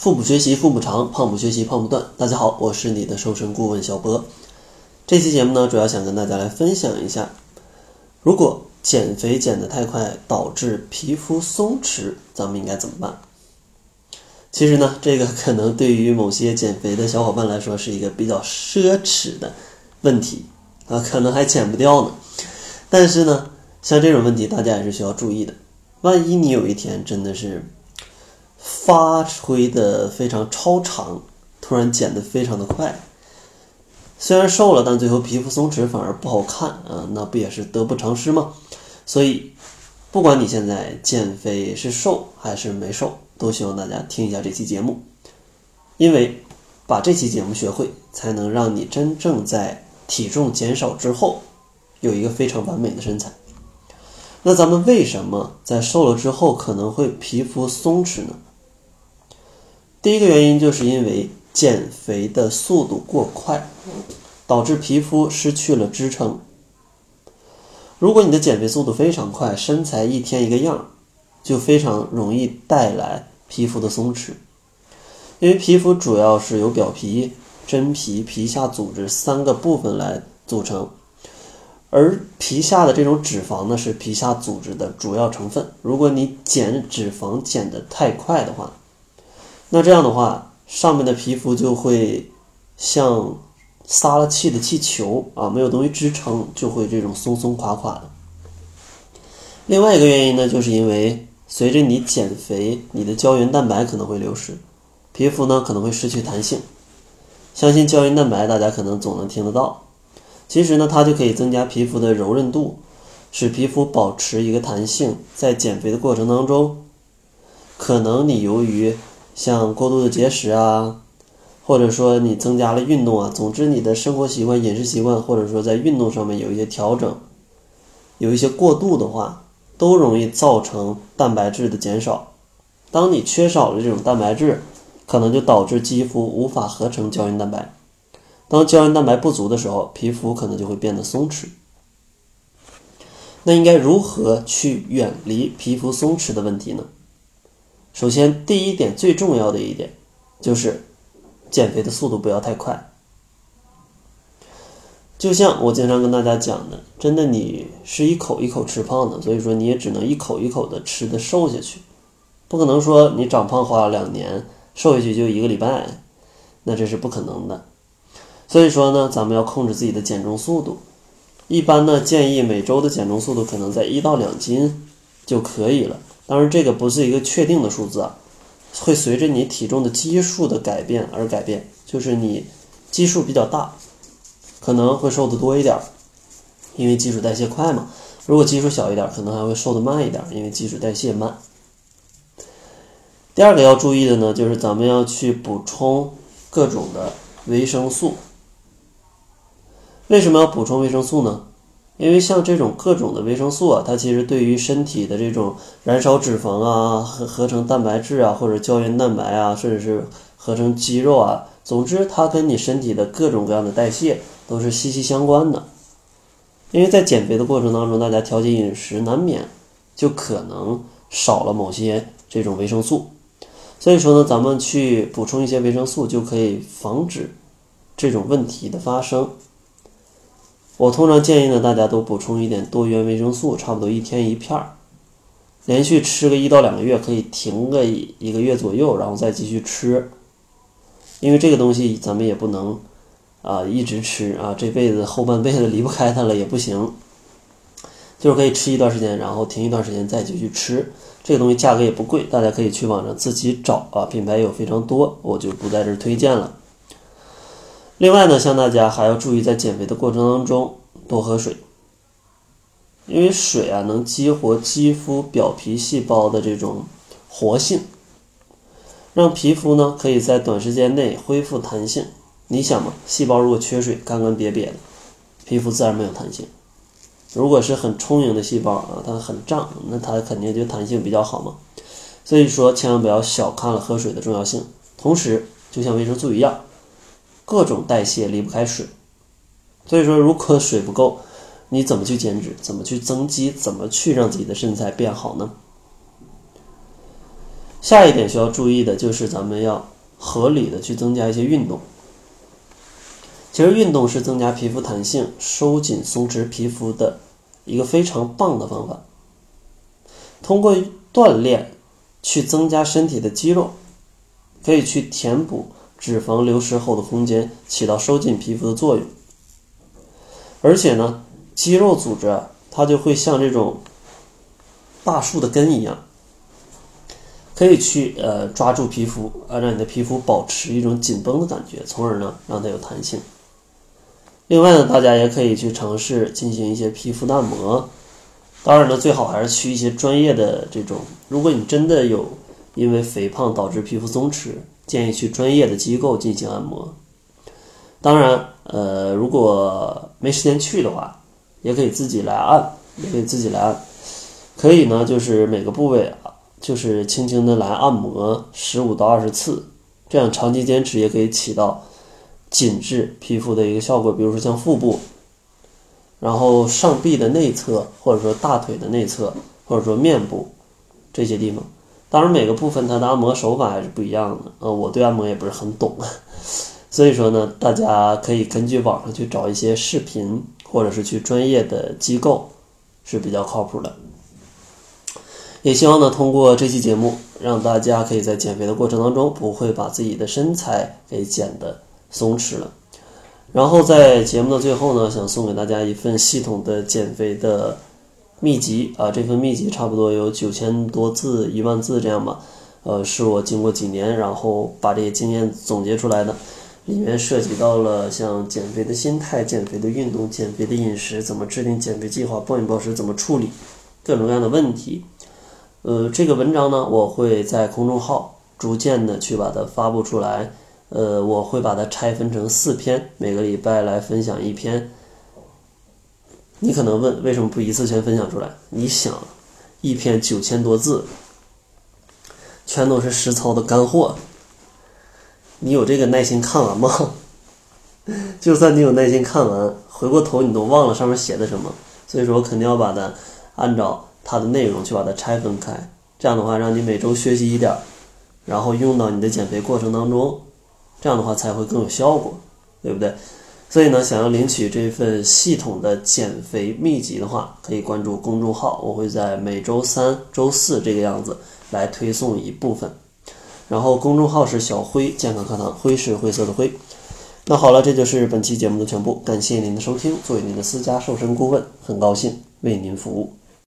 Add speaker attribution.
Speaker 1: 腹部学习腹部长，胖不学习胖不断。大家好，我是你的瘦身顾问小波。这期节目呢，主要想跟大家来分享一下，如果减肥减得太快导致皮肤松弛，咱们应该怎么办？其实呢，这个可能对于某些减肥的小伙伴来说是一个比较奢侈的问题啊，可能还减不掉呢。但是呢，像这种问题，大家也是需要注意的。万一你有一天真的是发挥的非常超长，突然减的非常的快，虽然瘦了，但最后皮肤松弛反而不好看啊，那不也是得不偿失吗？所以，不管你现在减肥是瘦还是没瘦，都希望大家听一下这期节目，因为把这期节目学会，才能让你真正在体重减少之后，有一个非常完美的身材。那咱们为什么在瘦了之后可能会皮肤松弛呢？第一个原因就是因为减肥的速度过快，导致皮肤失去了支撑。如果你的减肥速度非常快，身材一天一个样，就非常容易带来皮肤的松弛。因为皮肤主要是由表皮、真皮、皮下组织三个部分来组成。而皮下的这种脂肪呢，是皮下组织的主要成分。如果你减脂肪减得太快的话，那这样的话，上面的皮肤就会像撒了气的气球啊，没有东西支撑，就会这种松松垮垮的。另外一个原因呢，就是因为随着你减肥，你的胶原蛋白可能会流失，皮肤呢可能会失去弹性。相信胶原蛋白，大家可能总能听得到。其实呢，它就可以增加皮肤的柔韧度，使皮肤保持一个弹性。在减肥的过程当中，可能你由于像过度的节食啊，或者说你增加了运动啊，总之你的生活习惯、饮食习惯，或者说在运动上面有一些调整，有一些过度的话，都容易造成蛋白质的减少。当你缺少了这种蛋白质，可能就导致肌肤无法合成胶原蛋白。当胶原蛋白不足的时候，皮肤可能就会变得松弛。那应该如何去远离皮肤松弛的问题呢？首先，第一点最重要的一点就是减肥的速度不要太快。就像我经常跟大家讲的，真的你是一口一口吃胖的，所以说你也只能一口一口的吃的瘦下去，不可能说你长胖花了两年，瘦下去就一个礼拜，那这是不可能的。所以说呢，咱们要控制自己的减重速度。一般呢，建议每周的减重速度可能在一到两斤就可以了。当然，这个不是一个确定的数字啊，会随着你体重的基数的改变而改变。就是你基数比较大，可能会瘦的多一点，因为基础代谢快嘛。如果基数小一点，可能还会瘦的慢一点，因为基础代谢慢。第二个要注意的呢，就是咱们要去补充各种的维生素。为什么要补充维生素呢？因为像这种各种的维生素啊，它其实对于身体的这种燃烧脂肪啊、合合成蛋白质啊，或者胶原蛋白啊，甚至是合成肌肉啊，总之它跟你身体的各种各样的代谢都是息息相关的。因为在减肥的过程当中，大家调节饮食难免就可能少了某些这种维生素，所以说呢，咱们去补充一些维生素，就可以防止这种问题的发生。我通常建议呢，大家都补充一点多元维生素，差不多一天一片儿，连续吃个一到两个月，可以停个一个月左右，然后再继续吃。因为这个东西咱们也不能啊一直吃啊，这辈子后半辈子离不开它了也不行。就是可以吃一段时间，然后停一段时间再继续吃。这个东西价格也不贵，大家可以去网上自己找啊，品牌有非常多，我就不在这儿推荐了。另外呢，像大家还要注意，在减肥的过程当中多喝水，因为水啊能激活肌肤表皮细胞的这种活性，让皮肤呢可以在短时间内恢复弹性。你想嘛，细胞如果缺水，干干瘪瘪的，皮肤自然没有弹性；如果是很充盈的细胞啊，它很胀，那它肯定就弹性比较好嘛。所以说，千万不要小看了喝水的重要性。同时，就像维生素一样。各种代谢离不开水，所以说如果水不够，你怎么去减脂？怎么去增肌？怎么去让自己的身材变好呢？下一点需要注意的就是咱们要合理的去增加一些运动。其实运动是增加皮肤弹性、收紧松弛皮肤的一个非常棒的方法。通过锻炼去增加身体的肌肉，可以去填补脂肪流失后的空间，起到收紧皮肤的作用。而且呢，肌肉组织啊，它就会像这种大树的根一样，可以去呃抓住皮肤啊，让你的皮肤保持一种紧绷的感觉，从而呢让它有弹性。另外呢，大家也可以去尝试进行一些皮肤的按摩。当然呢，最好还是去一些专业的这种。如果你真的有因为肥胖导致皮肤松弛，建议去专业的机构进行按摩。当然，呃，如果没时间去的话，也可以自己来按，也可以自己来按。可以呢，就是每个部位啊，就是轻轻的来按摩十五到二十次，这样长期坚持也可以起到紧致皮肤的一个效果。比如说像腹部。然后上臂的内侧，或者说大腿的内侧，或者说面部这些地方，当然每个部分它的按摩手法还是不一样的。呃，我对按摩也不是很懂，所以说呢，大家可以根据网上去找一些视频，或者是去专业的机构是比较靠谱的。也希望呢，通过这期节目，让大家可以在减肥的过程当中，不会把自己的身材给减得松弛了。然后在节目的最后呢，想送给大家一份系统的减肥的秘籍啊，这份秘籍差不多有九千多字、一万字这样吧，呃，是我经过几年，然后把这些经验总结出来的，里面涉及到了像减肥的心态、减肥的运动、减肥的饮食、怎么制定减肥计划、暴饮暴食怎么处理各种各样的问题，呃，这个文章呢，我会在公众号逐渐的去把它发布出来。呃，我会把它拆分成四篇，每个礼拜来分享一篇。你可能问，为什么不一次全分享出来？你想，一篇九千多字，全都是实操的干货，你有这个耐心看完吗？就算你有耐心看完，回过头你都忘了上面写的什么。所以说，我肯定要把它按照它的内容去把它拆分开，这样的话，让你每周学习一点，然后用到你的减肥过程当中。这样的话才会更有效果，对不对？所以呢，想要领取这份系统的减肥秘籍的话，可以关注公众号，我会在每周三、周四这个样子来推送一部分。然后公众号是小辉健康课堂，辉是灰色的灰。那好了，这就是本期节目的全部，感谢您的收听。作为您的私家瘦身顾问，很高兴为您服务。